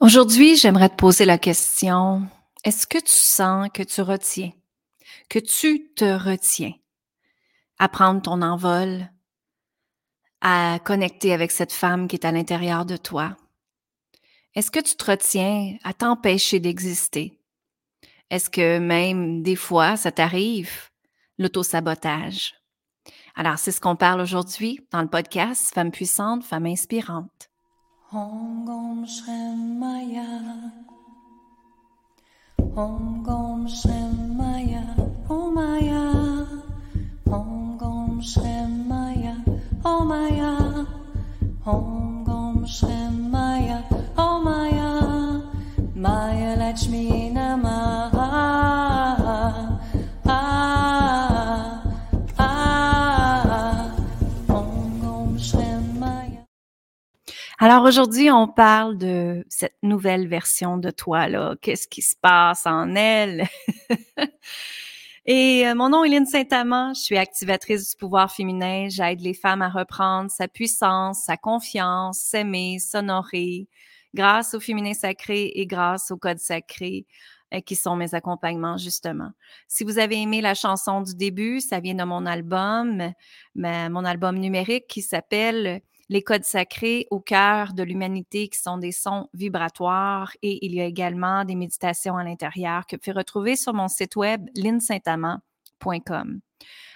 Aujourd'hui, j'aimerais te poser la question, est-ce que tu sens que tu retiens, que tu te retiens à prendre ton envol, à connecter avec cette femme qui est à l'intérieur de toi? Est-ce que tu te retiens à t'empêcher d'exister? Est-ce que même des fois, ça t'arrive, l'autosabotage? Alors, c'est ce qu'on parle aujourd'hui dans le podcast Femme puissante, femme inspirante. Om Gom Shem Maya. Om Gom Shem Alors aujourd'hui, on parle de cette nouvelle version de toi, là. Qu'est-ce qui se passe en elle? Et euh, mon nom est Lynne Saint-Amand, je suis activatrice du pouvoir féminin. J'aide les femmes à reprendre sa puissance, sa confiance, s'aimer, s'honorer grâce au féminin sacré et grâce au code sacré euh, qui sont mes accompagnements, justement. Si vous avez aimé la chanson du début, ça vient de mon album, mon album numérique qui s'appelle les codes sacrés au cœur de l'humanité qui sont des sons vibratoires et il y a également des méditations à l'intérieur que vous pouvez retrouver sur mon site web linsaintamant.com.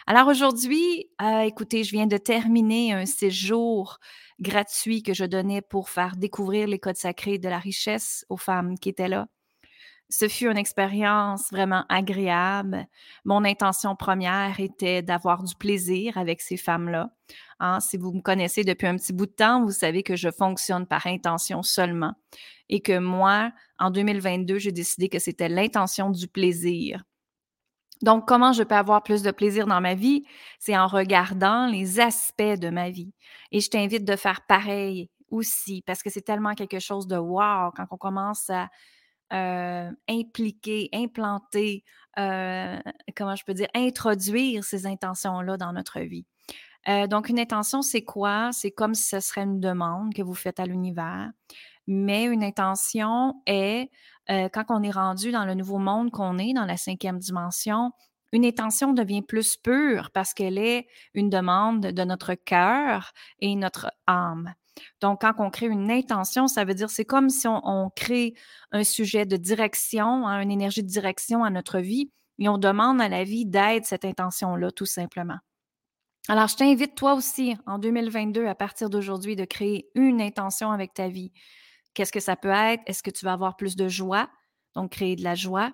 Alors aujourd'hui, euh, écoutez, je viens de terminer un séjour gratuit que je donnais pour faire découvrir les codes sacrés de la richesse aux femmes qui étaient là. Ce fut une expérience vraiment agréable. Mon intention première était d'avoir du plaisir avec ces femmes-là. Hein. si vous me connaissez depuis un petit bout de temps, vous savez que je fonctionne par intention seulement et que moi, en 2022, j'ai décidé que c'était l'intention du plaisir. Donc, comment je peux avoir plus de plaisir dans ma vie? C'est en regardant les aspects de ma vie. Et je t'invite de faire pareil aussi, parce que c'est tellement quelque chose de wow quand on commence à euh, impliquer, implanter, euh, comment je peux dire, introduire ces intentions-là dans notre vie. Euh, donc, une intention, c'est quoi? C'est comme si ce serait une demande que vous faites à l'univers. Mais une intention est, quand on est rendu dans le nouveau monde qu'on est, dans la cinquième dimension, une intention devient plus pure parce qu'elle est une demande de notre cœur et notre âme. Donc, quand on crée une intention, ça veut dire c'est comme si on, crée un sujet de direction, hein, une énergie de direction à notre vie et on demande à la vie d'être cette intention-là, tout simplement. Alors, je t'invite toi aussi en 2022, à partir d'aujourd'hui, de créer une intention avec ta vie. Qu'est-ce que ça peut être? Est-ce que tu vas avoir plus de joie? Donc, créer de la joie,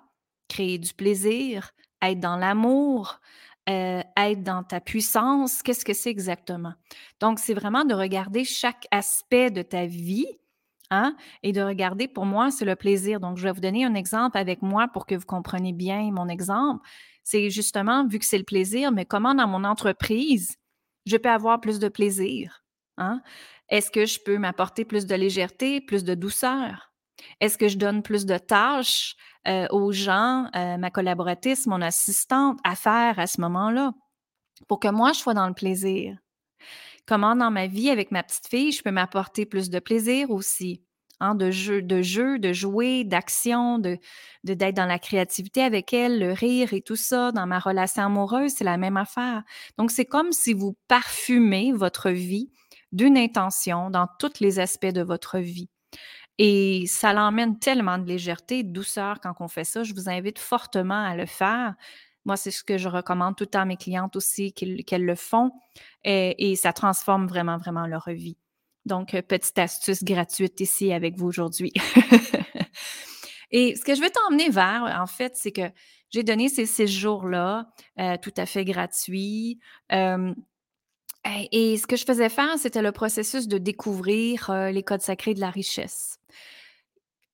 créer du plaisir, être dans l'amour, euh, être dans ta puissance, qu'est-ce que c'est exactement? Donc, c'est vraiment de regarder chaque aspect de ta vie hein, et de regarder, pour moi, c'est le plaisir. Donc, je vais vous donner un exemple avec moi pour que vous compreniez bien mon exemple. C'est justement, vu que c'est le plaisir, mais comment dans mon entreprise, je peux avoir plus de plaisir? Hein? Est-ce que je peux m'apporter plus de légèreté, plus de douceur? Est-ce que je donne plus de tâches euh, aux gens, euh, ma collaboratrice, mon assistante, à faire à ce moment-là pour que moi, je sois dans le plaisir? Comment dans ma vie avec ma petite fille, je peux m'apporter plus de plaisir aussi? Hein, de jeu, de jeu, de jouer, d'action, de d'être dans la créativité avec elle, le rire et tout ça. Dans ma relation amoureuse, c'est la même affaire. Donc, c'est comme si vous parfumez votre vie d'une intention dans tous les aspects de votre vie. Et ça l'emmène tellement de légèreté, de douceur quand on fait ça. Je vous invite fortement à le faire. Moi, c'est ce que je recommande tout le temps à mes clientes aussi, qu'elles le font. Et, ça transforme vraiment, vraiment leur vie. Donc, euh, petite astuce gratuite ici avec vous aujourd'hui. et ce que je veux t'emmener vers, en fait, c'est que j'ai donné ces séjours-là euh, tout à fait gratuits. Euh, et ce que je faisais faire, c'était le processus de découvrir les codes sacrés de la richesse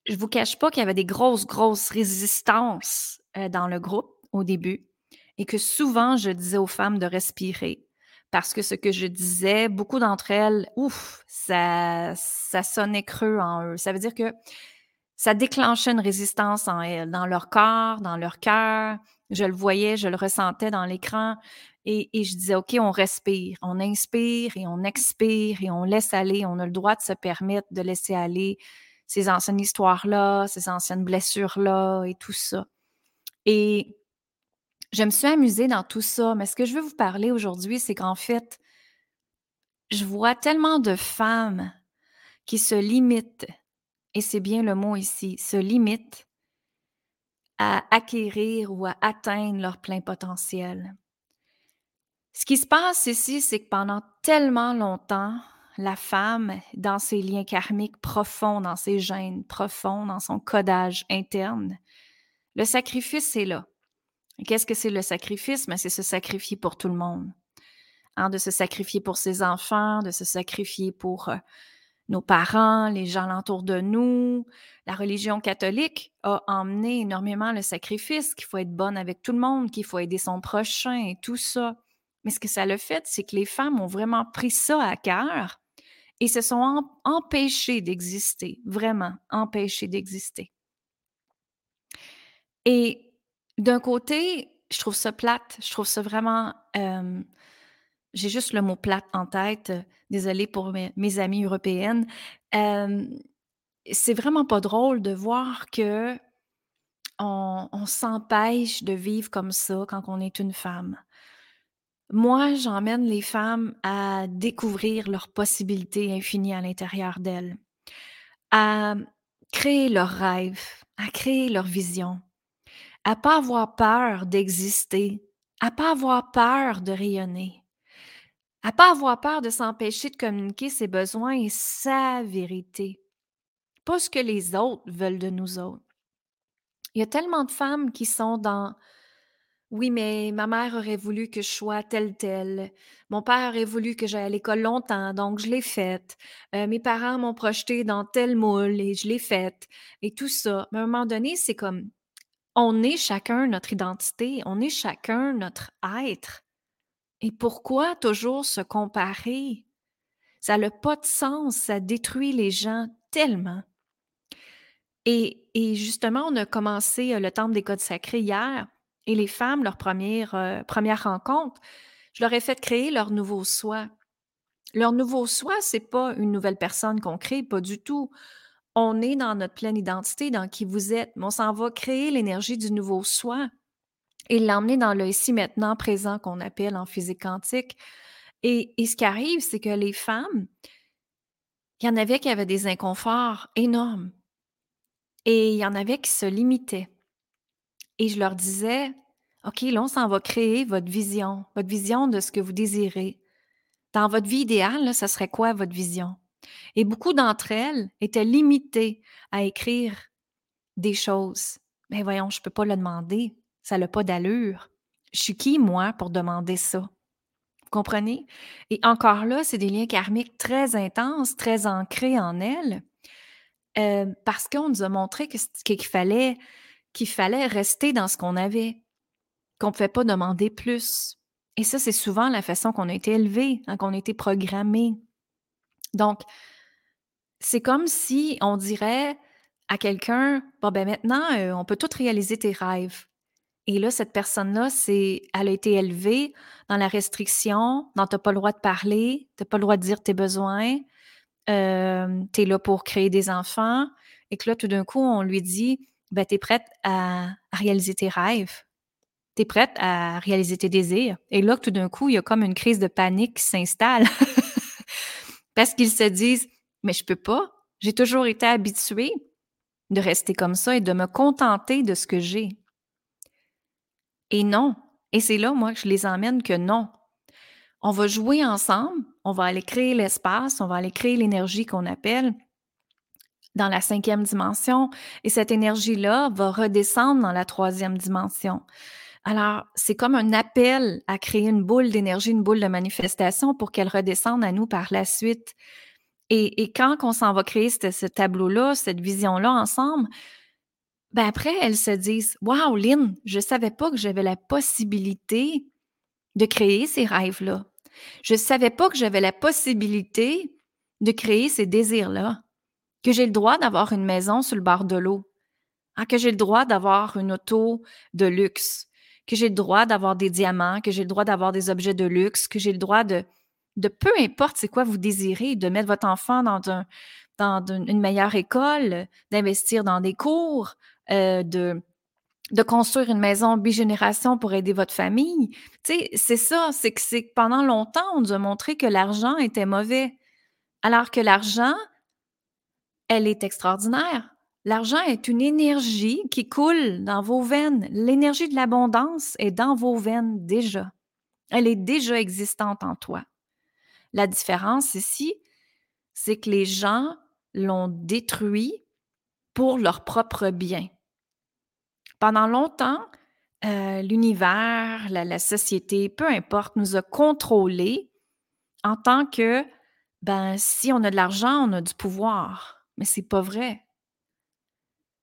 je vous cache pas qu'il y avait des grosses, grosses résistances euh, dans le groupe au début et que souvent je disais aux femmes de respirer parce que ce que je disais, beaucoup d'entre elles, ouf, ça, ça sonnait creux en eux. Ça veut dire que ça déclenchait une résistance en elles, dans leur corps, dans leur cœur. Je le voyais, je le ressentais dans l'écran. Et, et, je disais, OK, on respire, on inspire et on expire et on laisse aller. On a le droit de se permettre de laisser aller ces anciennes histoires-là, ces anciennes blessures-là et tout ça. Et je me suis amusée dans tout ça, mais ce que je veux vous parler aujourd'hui, c'est qu'en fait, je vois tellement de femmes qui se limitent, et c'est bien le mot ici, se limitent à acquérir ou à atteindre leur plein potentiel. Ce qui se passe ici, c'est que pendant tellement longtemps, la femme, dans ses liens karmiques profonds, dans ses gènes profonds, dans son codage interne, le sacrifice est là. Qu'est-ce que c'est le sacrifice? Mais ben, c'est se sacrifier pour tout le monde. Hein, de se sacrifier pour ses enfants, de se sacrifier pour euh, nos parents, les gens alentour de nous. La religion catholique a emmené énormément le sacrifice, qu'il faut être bonne avec tout le monde, qu'il faut aider son prochain et tout ça. Mais ce que ça le fait, c'est que les femmes ont vraiment pris ça à cœur et se sont empêchées d'exister, vraiment empêchées d'exister. Et d'un côté, je trouve ça plate, je trouve ça vraiment... J'ai juste le mot plate en tête, désolée pour mes, amies européennes. C'est vraiment pas drôle de voir que on s'empêche de vivre comme ça quand on est une femme. Moi, j'emmène les femmes à découvrir leurs possibilités infinies à l'intérieur d'elles, à créer leurs rêves, à créer leur vision, à pas avoir peur d'exister, à pas avoir peur de rayonner, à pas avoir peur de s'empêcher de communiquer ses besoins et sa vérité, pas ce que les autres veulent de nous autres. Il y a tellement de femmes qui sont dans oui, mais ma mère aurait voulu que je sois telle, telle. Mon père aurait voulu que j'aille à l'école longtemps, donc je l'ai faite. Euh, mes parents m'ont projeté dans tel moule et je l'ai faite. Et tout ça. Mais à un moment donné, c'est comme on est chacun notre identité, on est chacun notre être. Et pourquoi toujours se comparer? Ça n'a pas de sens, ça détruit les gens tellement. Et, et justement, on a commencé euh, le Temple des Codes sacrés hier. Et les femmes, leur première, euh, première rencontre, je leur ai fait créer leur nouveau soi. Leur nouveau soi, c'est pas une nouvelle personne qu'on crée, pas du tout. On est dans notre pleine identité, dans qui vous êtes, mais on s'en va créer l'énergie du nouveau soi et l'emmener dans le ici maintenant présent qu'on appelle en physique quantique. Et ce qui arrive, c'est que les femmes, il y en avait qui avaient des inconforts énormes et il y en avait qui se limitaient. Et je leur disais, OK, là, on s'en va créer votre vision, votre vision de ce que vous désirez. Dans votre vie idéale, ça serait quoi votre vision? Et beaucoup d'entre elles étaient limitées à écrire des choses. Mais voyons, je ne peux pas le demander. Ça n'a pas d'allure. Je suis qui, moi, pour demander ça? Vous comprenez? Et encore là, c'est des liens karmiques très intenses, très ancrés en elles, euh, parce qu'on nous a montré qu'il fallait qu'il fallait rester dans ce qu'on avait, qu'on ne pouvait pas demander plus. Et ça, c'est souvent la façon qu'on a été élevé, hein, qu'on a été programmé. Donc, c'est comme si on dirait à quelqu'un, bon, ben maintenant, euh, on peut tout réaliser tes rêves. Et là, cette personne-là, c'est, elle a été élevée dans la restriction, dans t'as pas le droit de parler, t'as pas le droit de dire tes besoins, euh, tu es là pour créer des enfants, et que là, tout d'un coup, on lui dit, ben, tu es prête à, réaliser tes rêves. Tu es prête à réaliser tes désirs. Et là, tout d'un coup, il y a comme une crise de panique qui s'installe. Parce qu'ils se disent, mais je peux pas. J'ai toujours été habituée de rester comme ça et de me contenter de ce que j'ai. Et non. Et c'est là, moi, que je les emmène que non. On va jouer ensemble, on va aller créer l'espace, on va aller créer l'énergie qu'on appelle dans la cinquième dimension et cette énergie-là va redescendre dans la troisième dimension. Alors, c'est comme un appel à créer une boule d'énergie, une boule de manifestation pour qu'elle redescende à nous par la suite. Et, quand on s'en va créer ce, tableau-là, cette vision-là ensemble, ben après, elles se disent Waouh, Lynn, je ne savais pas que j'avais la possibilité de créer ces rêves-là. Je ne savais pas que j'avais la possibilité de créer ces désirs-là que j'ai le droit d'avoir une maison sur le bord de l'eau, hein, que j'ai le droit d'avoir une auto de luxe, que j'ai le droit d'avoir des diamants, que j'ai le droit d'avoir des objets de luxe, que j'ai le droit de, de peu importe c'est quoi vous désirez, de mettre votre enfant dans un, dans une meilleure école, d'investir dans des cours, euh, de, de construire une maison bigénération pour aider votre famille. Tu sais, c'est ça, c'est que, c'est pendant longtemps, on nous a montré que l'argent était mauvais. Alors que l'argent, elle est extraordinaire. L'argent est une énergie qui coule dans vos veines. L'énergie de l'abondance est dans vos veines déjà. Elle est déjà existante en toi. La différence ici, c'est que les gens l'ont détruit pour leur propre bien. Pendant longtemps, euh, l'univers, la, société, peu importe, nous a contrôlés en tant que, ben, si on a de l'argent, on a du pouvoir. Mais c'est pas vrai.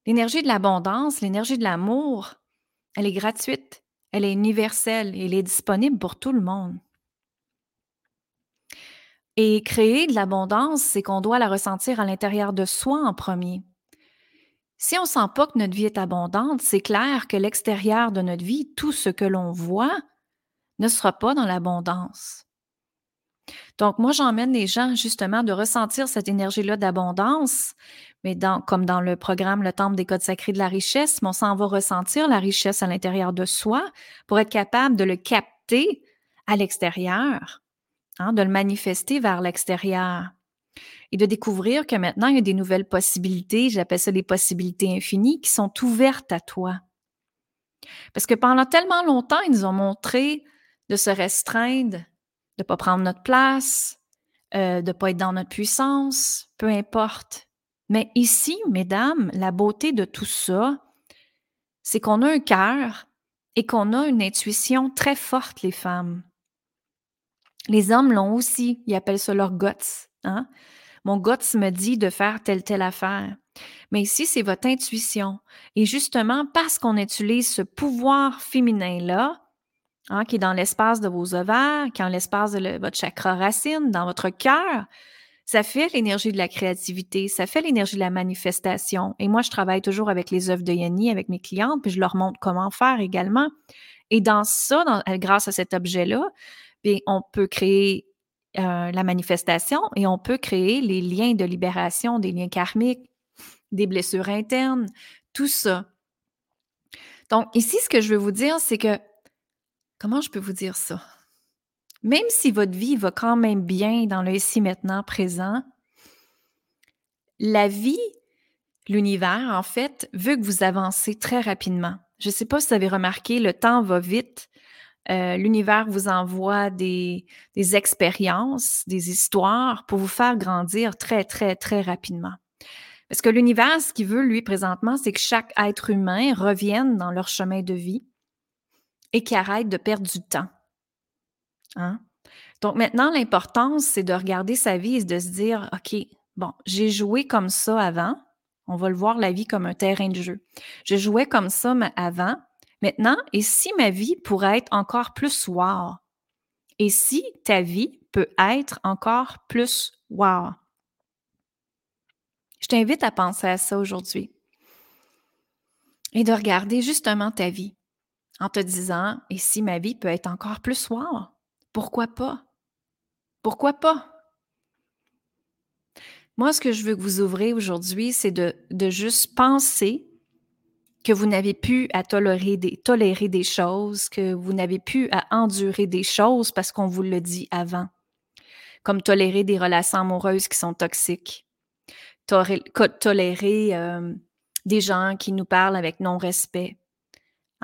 L'énergie de l'abondance, l'énergie de l'amour, elle est gratuite, elle est universelle elle est disponible pour tout le monde. Et créer de l'abondance, c'est qu'on doit la ressentir à l'intérieur de soi en premier. Si on ne sent pas que notre vie est abondante, c'est clair que l'extérieur de notre vie, tout ce que l'on voit, ne sera pas dans l'abondance. Donc, moi, j'emmène les gens justement de ressentir cette énergie-là d'abondance, mais comme dans le programme Le Temple des Codes sacrés de la richesse, on s'en va ressentir la richesse à l'intérieur de soi pour être capable de le capter à l'extérieur, hein, de le manifester vers l'extérieur et de découvrir que maintenant, il y a des nouvelles possibilités, j'appelle ça les possibilités infinies, qui sont ouvertes à toi. Parce que pendant tellement longtemps, ils nous ont montré de se restreindre, de ne pas prendre notre place, euh, de ne pas être dans notre puissance, peu importe. Mais ici, mesdames, la beauté de tout ça, c'est qu'on a un cœur et qu'on a une intuition très forte, les femmes. Les hommes l'ont aussi, ils appellent ça leur guts. Hein? Mon guts me dit de faire telle, telle affaire. Mais ici, c'est votre intuition. Et justement, parce qu'on utilise ce pouvoir féminin-là, hein, qui est dans l'espace de vos ovaires, qui est dans l'espace de votre chakra racine, dans votre cœur, ça fait l'énergie de la créativité, ça fait l'énergie de la manifestation. Et moi, je travaille toujours avec les œuvres de Yanni, avec mes clientes, puis je leur montre comment faire également. Et dans ça, grâce à cet objet-là, on peut créer euh, la manifestation et on peut créer les liens de libération, des liens karmiques, des blessures internes, tout ça. Donc, ici, ce que je veux vous dire, c'est que, comment je peux vous dire ça? Même si votre vie va quand même bien dans le ici, maintenant, présent, la vie, l'univers, en fait, veut que vous avancez très rapidement. Je ne sais pas si vous avez remarqué, le temps va vite. Euh, l'univers vous envoie des, des expériences, des histoires pour vous faire grandir très, très, très rapidement. Parce que l'univers, ce qu'il veut, lui, présentement, c'est que chaque être humain revienne dans leur chemin de vie et qu'il arrête de perdre du temps. Hein? Donc maintenant, l'importance, c'est de regarder sa vie et de se dire, OK, bon, j'ai joué comme ça avant. On va le voir, la vie comme un terrain de jeu. Je jouais comme ça avant. Maintenant, et si ma vie pourrait être encore plus wow? Et si ta vie peut être encore plus wow? Je t'invite à penser à ça aujourd'hui et de regarder justement ta vie en te disant, et si ma vie peut être encore plus wow? Pourquoi pas? Pourquoi pas? Moi, ce que je veux que vous ouvrez aujourd'hui, c'est de, juste penser que vous n'avez plus à tolérer des, tolérer des choses, que vous n'avez plus à endurer des choses parce qu'on vous le dit avant, comme tolérer des relations amoureuses qui sont toxiques, tolérer euh, des gens qui nous parlent avec non-respect,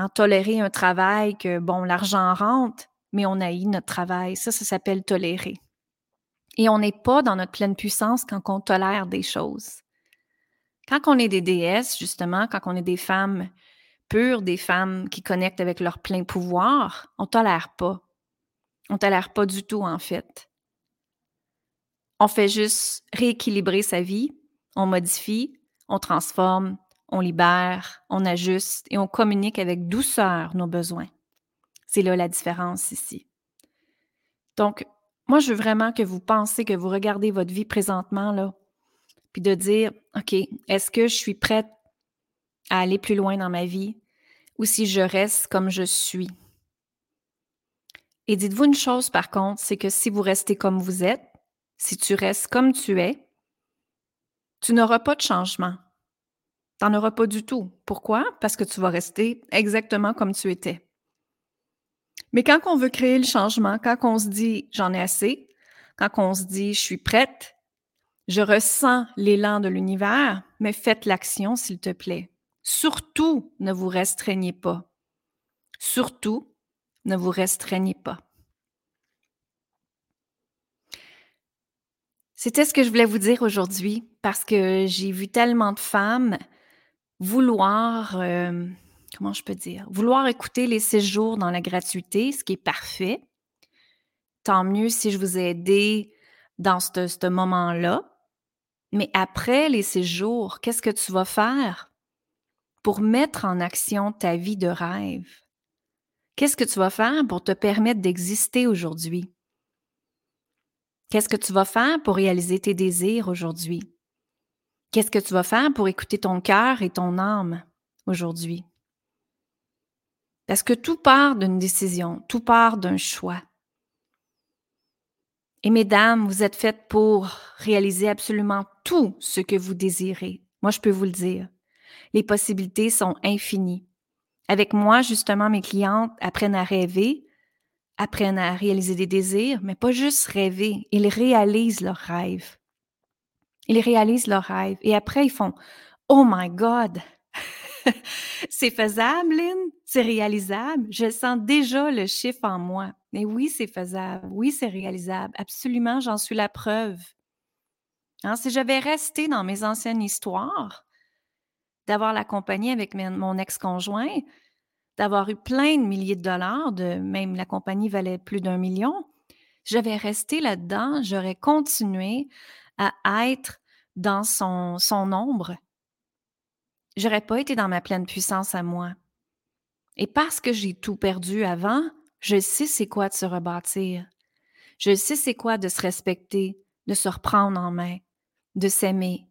tolérer un travail que, bon, l'argent rentre, mais on haït notre travail. Ça, ça s'appelle tolérer. Et on n'est pas dans notre pleine puissance quand on tolère des choses. Quand on est des déesses, justement, quand on est des femmes pures, des femmes qui connectent avec leur plein pouvoir, on ne tolère pas. On ne tolère pas du tout, en fait. On fait juste rééquilibrer sa vie, on modifie, on transforme, on libère, on ajuste et on communique avec douceur nos besoins. C'est là la différence ici. Donc, moi, je veux vraiment que vous pensez, que vous regardez votre vie présentement, là, puis de dire, OK, est-ce que je suis prête à aller plus loin dans ma vie ou si je reste comme je suis? Et dites-vous une chose par contre, c'est que si vous restez comme vous êtes, si tu restes comme tu es, tu n'auras pas de changement. Tu n'en auras pas du tout. Pourquoi? Parce que tu vas rester exactement comme tu étais. Mais quand on veut créer le changement, quand on se dit j'en ai assez, quand on se dit je suis prête, je ressens l'élan de l'univers, mais faites l'action s'il te plaît. Surtout, ne vous restreignez pas. Surtout, ne vous restreignez pas. C'était ce que je voulais vous dire aujourd'hui parce que j'ai vu tellement de femmes vouloir, euh, comment je peux dire, vouloir écouter les séjours dans la gratuité, ce qui est parfait. Tant mieux si je vous ai aidé dans ce, ce moment-là. Mais après les séjours, qu'est-ce que tu vas faire pour mettre en action ta vie de rêve? Qu'est-ce que tu vas faire pour te permettre d'exister aujourd'hui? Qu'est-ce que tu vas faire pour réaliser tes désirs aujourd'hui? Qu'est-ce que tu vas faire pour écouter ton cœur et ton âme aujourd'hui? Parce que tout part d'une décision, tout part d'un choix. Et mesdames, vous êtes faites pour réaliser absolument tout ce que vous désirez. Moi, je peux vous le dire. Les possibilités sont infinies. Avec moi, justement, mes clientes apprennent à rêver, apprennent à réaliser des désirs, mais pas juste rêver, ils réalisent leurs rêves. Ils réalisent leurs rêves et après ils font Oh my God! c'est faisable, Lynn? C'est réalisable? Je sens déjà le chiffre en moi. Mais oui, c'est faisable. Oui, c'est réalisable. Absolument, j'en suis la preuve. Hein, si j'avais resté dans mes anciennes histoires, d'avoir la compagnie avec mon ex-conjoint, d'avoir eu plein de milliers de dollars, de même la compagnie valait plus d'un million, j'avais resté là-dedans, j'aurais continué à être dans son, son ombre. J'aurais pas été dans ma pleine puissance à moi. Et parce que j'ai tout perdu avant, je sais c'est quoi de se rebâtir. Je sais c'est quoi de se respecter, de se reprendre en main, de s'aimer,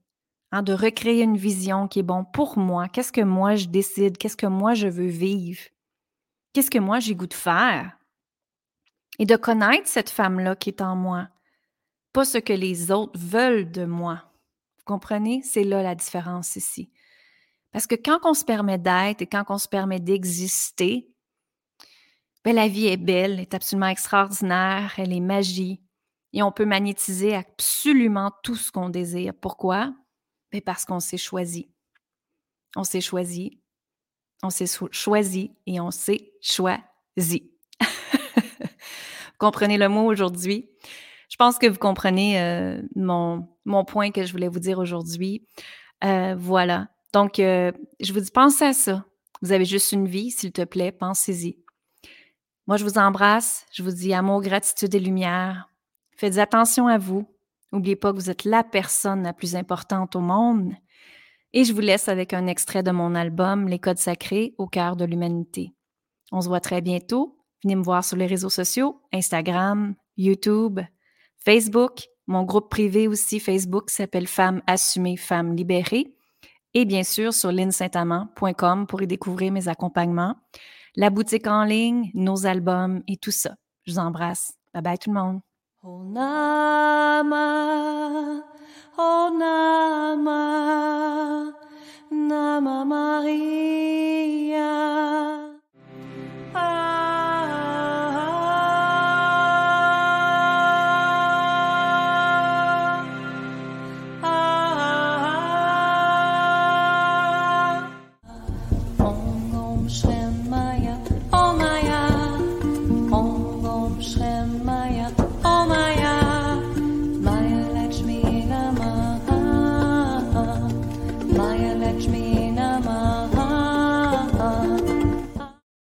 Hein, de recréer une vision qui est bon pour moi. Qu'est-ce que moi je décide? Qu'est-ce que moi je veux vivre? Qu'est-ce que moi j'ai goût de faire? Et de connaître cette femme-là qui est en moi, pas ce que les autres veulent de moi. Comprenez? C'est là la différence ici. Parce que quand on se permet d'être et quand on se permet d'exister, ben, la vie est belle, elle est absolument extraordinaire, elle est magie. Et on peut magnétiser absolument tout ce qu'on désire. Pourquoi? Mais parce qu'on s'est choisi. On s'est choisi. On s'est choisi et on s'est choisi. comprenez le mot aujourd'hui? Je pense que vous comprenez euh, mon, mon, point que je voulais vous dire aujourd'hui. Euh, voilà. Donc, euh, je vous dis, pensez à ça. Vous avez juste une vie, s'il te plaît, pensez-y. Moi, je vous embrasse. Je vous dis amour, gratitude et lumière. Faites attention à vous. N'oubliez pas que vous êtes la personne la plus importante au monde. Et je vous laisse avec un extrait de mon album Les codes sacrés au cœur de l'humanité. On se voit très bientôt. Venez me voir sur les réseaux sociaux, Instagram, YouTube, Facebook. Mon groupe privé aussi, Facebook, s'appelle Femmes assumées, Femmes libérées. Et bien sûr, sur linsaintamant.com pour y découvrir mes accompagnements, la boutique en ligne, nos albums et tout ça. Je vous embrasse. Bye bye tout le monde.